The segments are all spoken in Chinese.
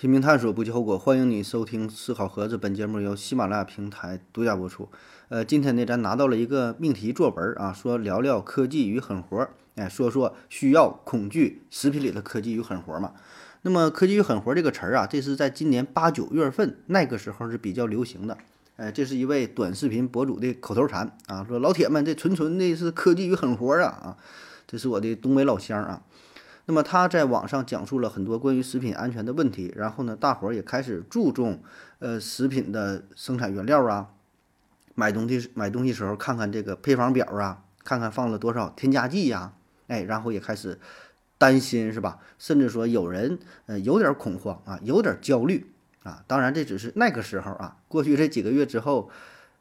拼命探索，不计后果。欢迎你收听《思考盒子》，本节目由喜马拉雅平台独家播出。呃，今天呢，咱拿到了一个命题作文啊，说聊聊科技与狠活儿，哎，说说需要恐惧食品里的科技与狠活儿嘛。那么，科技与狠活儿这个词儿啊，这是在今年八九月份那个时候是比较流行的。哎，这是一位短视频博主的口头禅啊，说老铁们，这纯纯的是科技与狠活儿啊啊，这是我的东北老乡啊。那么他在网上讲述了很多关于食品安全的问题，然后呢，大伙儿也开始注重呃食品的生产原料啊，买东西买东西时候看看这个配方表啊，看看放了多少添加剂呀，哎，然后也开始担心是吧？甚至说有人呃有点恐慌啊，有点焦虑啊。当然这只是那个时候啊，过去这几个月之后，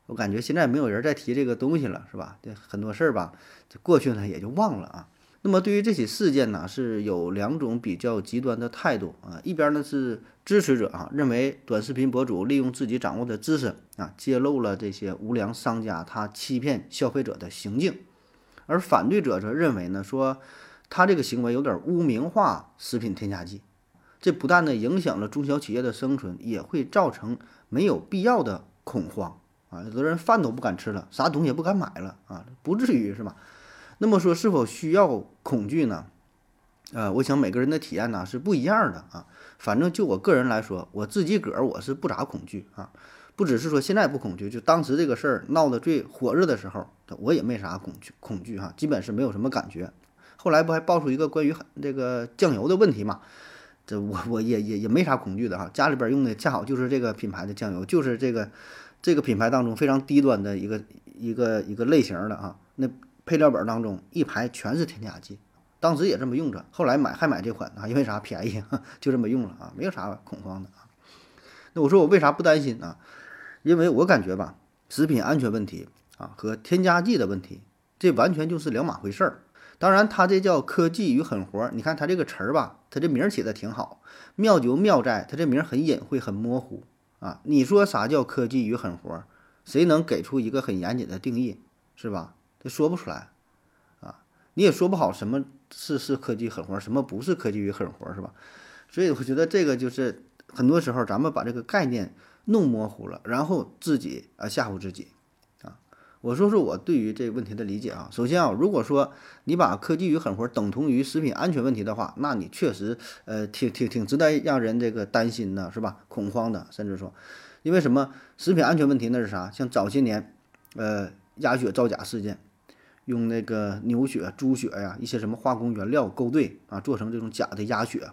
我感觉现在没有人再提这个东西了，是吧？这很多事儿吧，这过去呢也就忘了啊。那么对于这起事件呢，是有两种比较极端的态度啊。一边呢是支持者啊，认为短视频博主利用自己掌握的知识啊，揭露了这些无良商家他欺骗消费者的行径；而反对者则认为呢，说他这个行为有点污名化食品添加剂，这不但呢影响了中小企业的生存，也会造成没有必要的恐慌啊。有的人饭都不敢吃了，啥东西也不敢买了啊，不至于是吧？那么说，是否需要恐惧呢？呃，我想每个人的体验呢是不一样的啊。反正就我个人来说，我自己个儿我是不咋恐惧啊。不只是说现在不恐惧，就当时这个事儿闹得最火热的时候，我也没啥恐惧恐惧哈，基本是没有什么感觉。后来不还爆出一个关于这个酱油的问题嘛？这我我也也也没啥恐惧的哈。家里边用的恰好就是这个品牌的酱油，就是这个这个品牌当中非常低端的一个一个一个类型的啊。那配料表当中一排全是添加剂，当时也这么用着，后来买还买这款啊，因为啥便宜，就这么用了啊，没有啥恐慌的啊。那我说我为啥不担心呢？因为我感觉吧，食品安全问题啊和添加剂的问题，这完全就是两码回事儿。当然，它这叫科技与狠活，你看它这个词儿吧，它这名儿起的挺好，妙就妙在它这名儿很隐晦、很模糊啊。你说啥叫科技与狠活？谁能给出一个很严谨的定义，是吧？这说不出来，啊，你也说不好什么是是科技狠活，什么不是科技与狠活，是吧？所以我觉得这个就是很多时候咱们把这个概念弄模糊了，然后自己啊吓唬自己，啊，我说说我对于这个问题的理解啊。首先啊，如果说你把科技与狠活等同于食品安全问题的话，那你确实呃挺挺挺值得让人这个担心的，是吧？恐慌的，甚至说，因为什么？食品安全问题那是啥？像早些年，呃，鸭血造假事件。用那个牛血、猪血呀，一些什么化工原料勾兑啊，做成这种假的鸭血，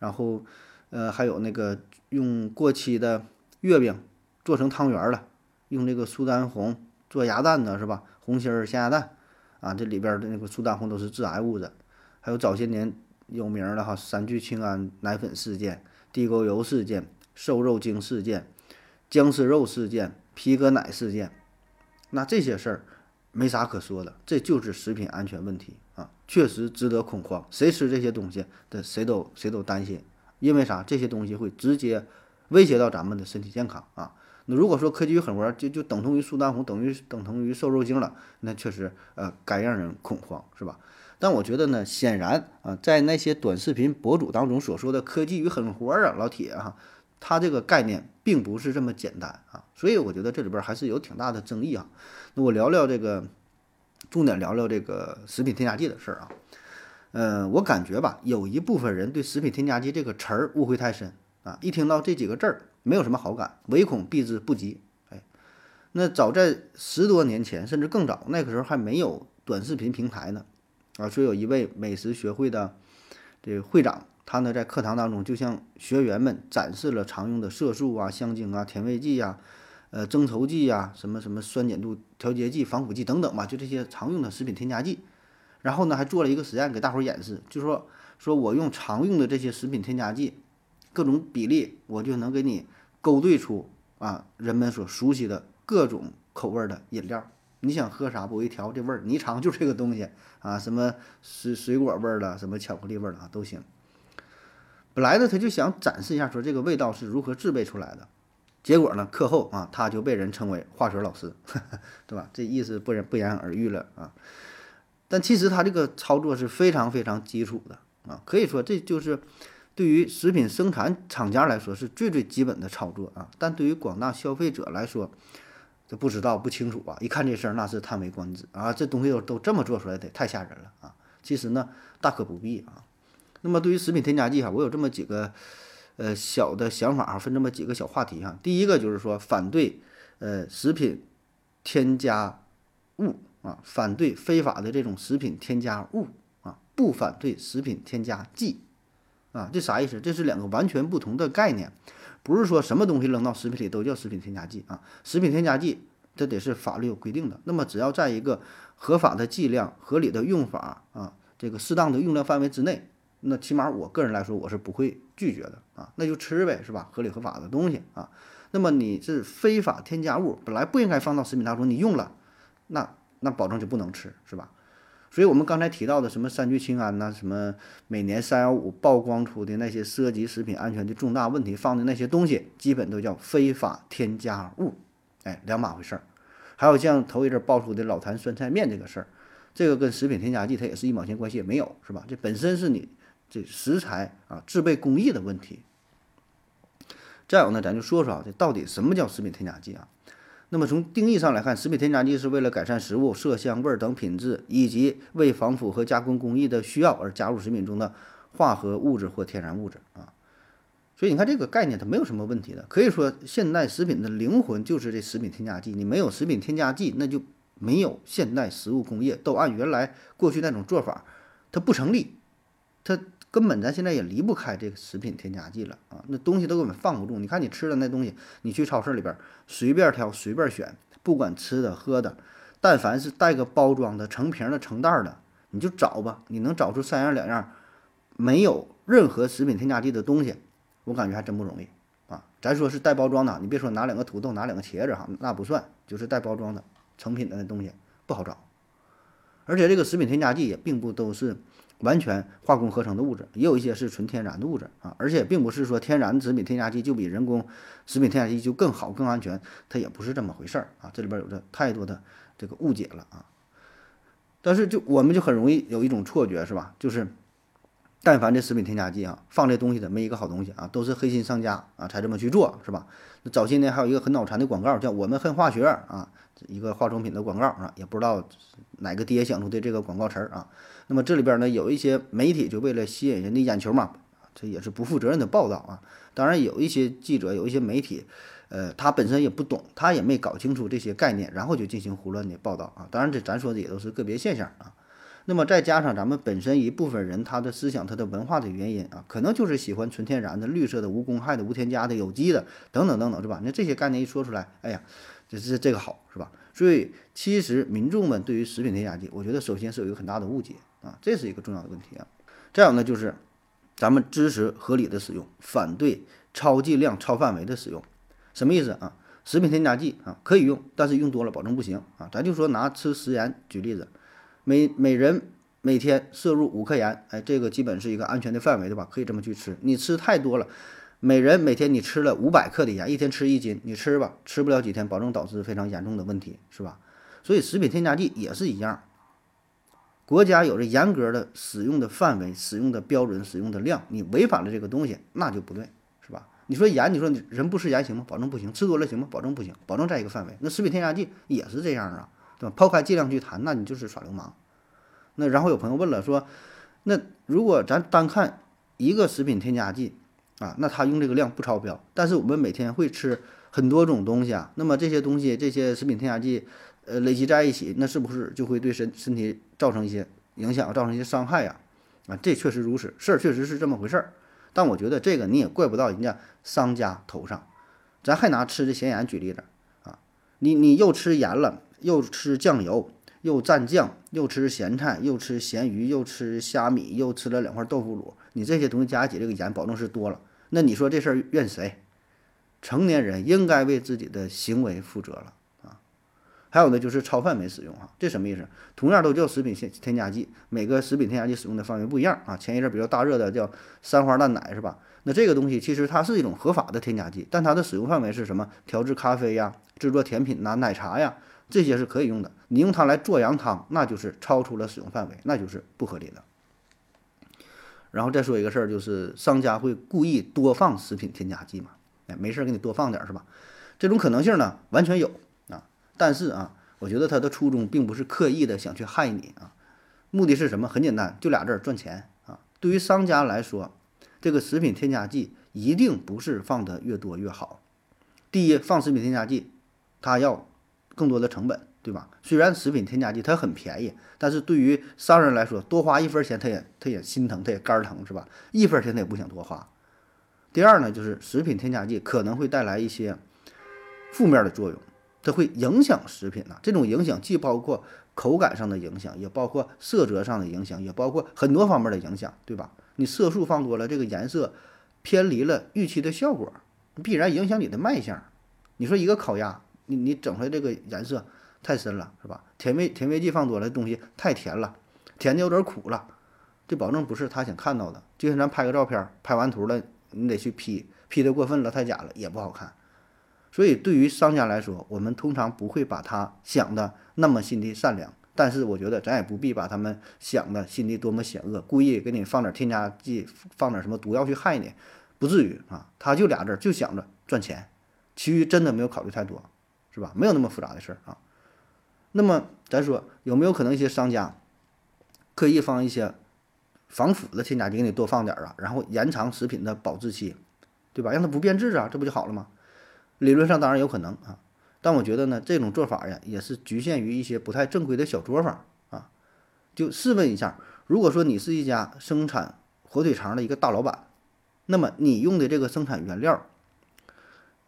然后，呃，还有那个用过期的月饼做成汤圆了，用这个苏丹红做鸭蛋的是吧？红心儿咸鸭蛋啊，这里边的那个苏丹红都是致癌物质。还有早些年有名的哈，三聚氰胺奶粉事件、地沟油事件、瘦肉精事件、僵尸肉事件、皮革奶事件，那这些事儿。没啥可说的，这就是食品安全问题啊，确实值得恐慌。谁吃这些东西的，谁都谁都担心，因为啥？这些东西会直接威胁到咱们的身体健康啊。那如果说科技与狠活就就等同于苏丹红，等于等同于瘦肉精了，那确实呃该让人恐慌，是吧？但我觉得呢，显然啊，在那些短视频博主当中所说的科技与狠活啊，老铁哈，他这个概念并不是这么简单啊，所以我觉得这里边还是有挺大的争议啊。那我聊聊这个，重点聊聊这个食品添加剂的事儿啊。嗯，我感觉吧，有一部分人对食品添加剂这个词儿误会太深啊，一听到这几个字儿，没有什么好感，唯恐避之不及。哎，那早在十多年前，甚至更早，那个时候还没有短视频平台呢啊，说有一位美食学会的这个会长，他呢在课堂当中就向学员们展示了常用的色素啊、香精啊、甜味剂呀。呃，增稠剂呀，什么什么酸碱度调节剂、防腐剂等等吧，就这些常用的食品添加剂。然后呢，还做了一个实验给大伙儿演示，就说说我用常用的这些食品添加剂，各种比例，我就能给你勾兑出啊人们所熟悉的各种口味的饮料你想喝啥不？我一调这味儿，你尝就这个东西啊，什么水水果味儿的，什么巧克力味儿的啊都行。本来呢，他就想展示一下说这个味道是如何制备出来的，结果呢，课后啊，他就被人称为化学老师，对吧？这意思不言不言而喻了啊。但其实他这个操作是非常非常基础的啊，可以说这就是对于食品生产厂家来说是最最基本的操作啊。但对于广大消费者来说，这不知道不清楚啊，一看这事儿那是叹为观止啊，这东西都都这么做出来的，太吓人了啊。其实呢，大可不必啊。那么对于食品添加剂哈，我有这么几个呃小的想法哈，分这么几个小话题哈。第一个就是说反对呃食品添加物啊，反对非法的这种食品添加物啊，不反对食品添加剂啊，这啥意思？这是两个完全不同的概念，不是说什么东西扔到食品里都叫食品添加剂啊。食品添加剂这得是法律有规定的，那么只要在一个合法的剂量、合理的用法啊，这个适当的用量范围之内。那起码我个人来说，我是不会拒绝的啊，那就吃呗，是吧？合理合法的东西啊。那么你是非法添加物，本来不应该放到食品当中，你用了，那那保证就不能吃，是吧？所以我们刚才提到的什么三聚氰胺呐，什么每年三幺五曝光出的那些涉及食品安全的重大问题放的那些东西，基本都叫非法添加物，哎，两码回事儿。还有像头一阵爆出的老坛酸菜面这个事儿，这个跟食品添加剂它也是一毛钱关系也没有，是吧？这本身是你。这食材啊，制备工艺的问题。再有呢，咱就说说啊，这到底什么叫食品添加剂啊？那么从定义上来看，食品添加剂是为了改善食物色香味等品质，以及为防腐和加工工艺的需要而加入食品中的化合物质或天然物质啊。所以你看这个概念它没有什么问题的，可以说现代食品的灵魂就是这食品添加剂。你没有食品添加剂，那就没有现代食物工业，都按原来过去那种做法，它不成立，它。根本咱现在也离不开这个食品添加剂了啊，那东西都根本放不住。你看你吃的那东西，你去超市里边随便挑随便选，不管吃的喝的，但凡是带个包装的、成瓶的、成袋的，你就找吧，你能找出三样两样没有任何食品添加剂的东西，我感觉还真不容易啊。咱说是带包装的，你别说拿两个土豆、拿两个茄子哈，那不算，就是带包装的成品的那东西不好找。而且这个食品添加剂也并不都是。完全化工合成的物质，也有一些是纯天然的物质啊，而且并不是说天然食品添加剂就比人工食品添加剂就更好更安全，它也不是这么回事儿啊，这里边有着太多的这个误解了啊。但是就我们就很容易有一种错觉是吧？就是但凡这食品添加剂啊，放这东西的没一个好东西啊，都是黑心商家啊才这么去做是吧？那早些年还有一个很脑残的广告叫“我们恨化学”啊，一个化妆品的广告啊，也不知道哪个爹想出的这个广告词儿啊。那么这里边呢，有一些媒体就为了吸引人的眼球嘛，这也是不负责任的报道啊。当然有一些记者，有一些媒体，呃，他本身也不懂，他也没搞清楚这些概念，然后就进行胡乱的报道啊。当然这咱说的也都是个别现象啊。那么再加上咱们本身一部分人他的思想、他的文化的原因啊，可能就是喜欢纯天然的、绿色的、无公害的、无添加的、有机的等等等等，是吧？那这些概念一说出来，哎呀，这是这个好，是吧？所以其实民众们对于食品添加剂，我觉得首先是有一个很大的误解。啊，这是一个重要的问题啊。再有呢，就是咱们支持合理的使用，反对超剂量、超范围的使用。什么意思啊？食品添加剂啊可以用，但是用多了保证不行啊。咱就说拿吃食盐举例子，每每人每天摄入五克盐，哎，这个基本是一个安全的范围，对吧？可以这么去吃。你吃太多了，每人每天你吃了五百克的盐，一天吃一斤，你吃吧，吃不了几天，保证导致非常严重的问题，是吧？所以食品添加剂也是一样。国家有着严格的使用的范围、使用的标准、使用的量，你违反了这个东西，那就不对，是吧？你说盐，你说你人不吃盐行吗？保证不行。吃多了行吗？保证不行。保证在一个范围。那食品添加剂也是这样啊，抛开剂量去谈，那你就是耍流氓。那然后有朋友问了，说，那如果咱单看一个食品添加剂啊，那它用这个量不超标，但是我们每天会吃很多种东西啊，那么这些东西，这些食品添加剂。呃，累积在一起，那是不是就会对身身体造成一些影响，造成一些伤害呀？啊，这确实如此，事儿确实是这么回事儿。但我觉得这个你也怪不到人家商家头上。咱还拿吃的咸盐举例子啊，你你又吃盐了，又吃酱油，又蘸酱，又吃咸菜，又吃咸鱼，又吃虾米，又吃了两块豆腐乳，你这些东西加起这个盐，保证是多了。那你说这事儿怨谁？成年人应该为自己的行为负责了啊。还有呢就是超范围使用啊，这什么意思？同样都叫食品添添加剂，每个食品添加剂使用的范围不一样啊。前一阵比较大热的叫三花淡奶是吧？那这个东西其实它是一种合法的添加剂，但它的使用范围是什么？调制咖啡呀，制作甜品呐，奶茶呀，这些是可以用的。你用它来做羊汤，那就是超出了使用范围，那就是不合理的。然后再说一个事儿，就是商家会故意多放食品添加剂嘛？哎，没事儿给你多放点儿是吧？这种可能性呢，完全有啊。但是啊，我觉得他的初衷并不是刻意的想去害你啊，目的是什么？很简单，就俩字儿，赚钱啊。对于商家来说，这个食品添加剂一定不是放的越多越好。第一，放食品添加剂，它要更多的成本。对吧？虽然食品添加剂它很便宜，但是对于商人来说，多花一分钱他也他也心疼，他也肝疼，是吧？一分钱他也不想多花。第二呢，就是食品添加剂可能会带来一些负面的作用，它会影响食品呐。这种影响既包括口感上的影响，也包括色泽上的影响，也包括很多方面的影响，对吧？你色素放多了，这个颜色偏离了预期的效果，必然影响你的卖相。你说一个烤鸭，你你整出来这个颜色。太深了，是吧？甜味甜味剂放多了，东西太甜了，甜的有点苦了，这保证不是他想看到的。就像咱拍个照片，拍完图了，你得去 P，P 的过分了，太假了，也不好看。所以对于商家来说，我们通常不会把他想的那么心地善良，但是我觉得咱也不必把他们想的心地多么险恶，故意给你放点添加剂，放点什么毒药去害你，不至于啊。他就俩字儿，就想着赚钱，其余真的没有考虑太多，是吧？没有那么复杂的事儿啊。那么咱说有没有可能一些商家刻意放一些防腐的添加剂给你多放点儿啊，然后延长食品的保质期，对吧？让它不变质啊，这不就好了吗？理论上当然有可能啊，但我觉得呢，这种做法呀也是局限于一些不太正规的小作坊啊。就试问一下，如果说你是一家生产火腿肠的一个大老板，那么你用的这个生产原料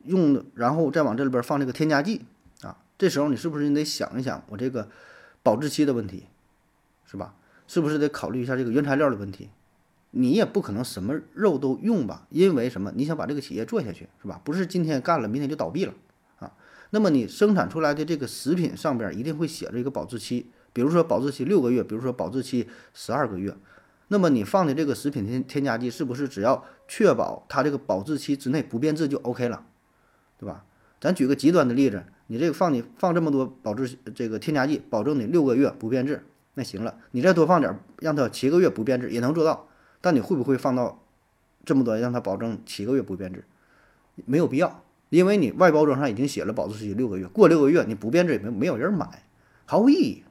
用，然后再往这里边放这个添加剂啊。这时候你是不是你得想一想我这个保质期的问题，是吧？是不是得考虑一下这个原材料的问题？你也不可能什么肉都用吧？因为什么？你想把这个企业做下去，是吧？不是今天干了，明天就倒闭了啊？那么你生产出来的这个食品上边一定会写着一个保质期，比如说保质期六个月，比如说保质期十二个月。那么你放的这个食品添添加剂是不是只要确保它这个保质期之内不变质就 OK 了，对吧？咱举个极端的例子。你这个放你放这么多保质这个添加剂，保证你六个月不变质，那行了。你再多放点，让它七个月不变质也能做到。但你会不会放到这么多，让它保证七个月不变质？没有必要，因为你外包装上已经写了保质期六个月，过六个月你不变质也没没有人买，毫无意义，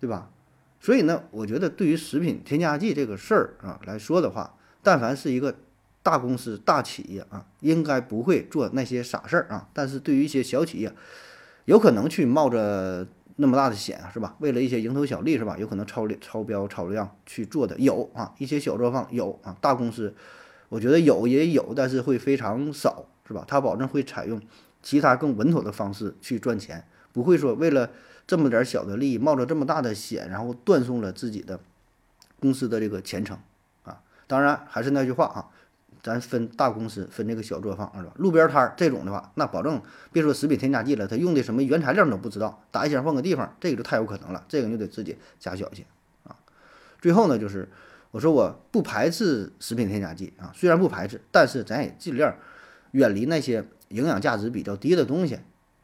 对吧？所以呢，我觉得对于食品添加剂这个事儿啊来说的话，但凡是一个。大公司、大企业啊，应该不会做那些傻事儿啊。但是对于一些小企业，有可能去冒着那么大的险，是吧？为了一些蝇头小利，是吧？有可能超超标、超量去做的有啊。一些小作坊有啊，大公司我觉得有也有，但是会非常少，是吧？他保证会采用其他更稳妥的方式去赚钱，不会说为了这么点小的利益，冒着这么大的险，然后断送了自己的公司的这个前程啊。当然，还是那句话啊。咱分大公司，分这个小作坊，是吧？路边摊儿这种的话，那保证别说食品添加剂了，他用的什么原材料你都不知道，打一箱换个地方，这个就太有可能了，这个你就得自己加小心啊。最后呢，就是我说我不排斥食品添加剂啊，虽然不排斥，但是咱也尽量远离那些营养价值比较低的东西，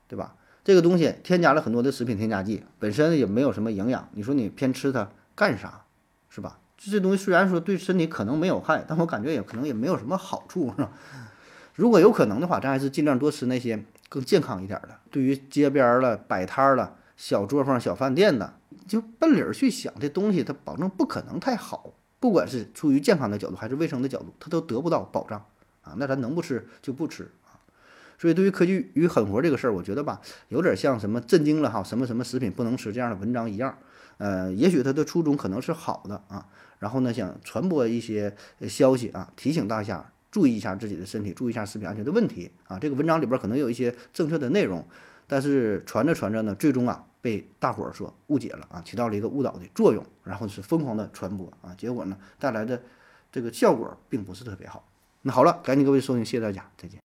对吧？这个东西添加了很多的食品添加剂，本身也没有什么营养，你说你偏吃它干啥，是吧？这东西虽然说对身体可能没有害，但我感觉也可能也没有什么好处，是吧？如果有可能的话，咱还是尽量多吃那些更健康一点的。对于街边了、摆摊了、小作坊、小饭店的，就奔理儿去想，这东西它保证不可能太好，不管是出于健康的角度还是卫生的角度，它都得不到保障啊。那咱能不吃就不吃啊。所以对于科技与狠活这个事儿，我觉得吧，有点像什么震惊了哈，什么什么食品不能吃这样的文章一样。呃，也许它的初衷可能是好的啊。然后呢，想传播一些消息啊，提醒大家注意一下自己的身体，注意一下食品安全的问题啊。这个文章里边可能有一些正确的内容，但是传着传着呢，最终啊被大伙儿所误解了啊，起到了一个误导的作用，然后是疯狂的传播啊，结果呢带来的这个效果并不是特别好。那好了，感谢各位收听，谢谢大家，再见。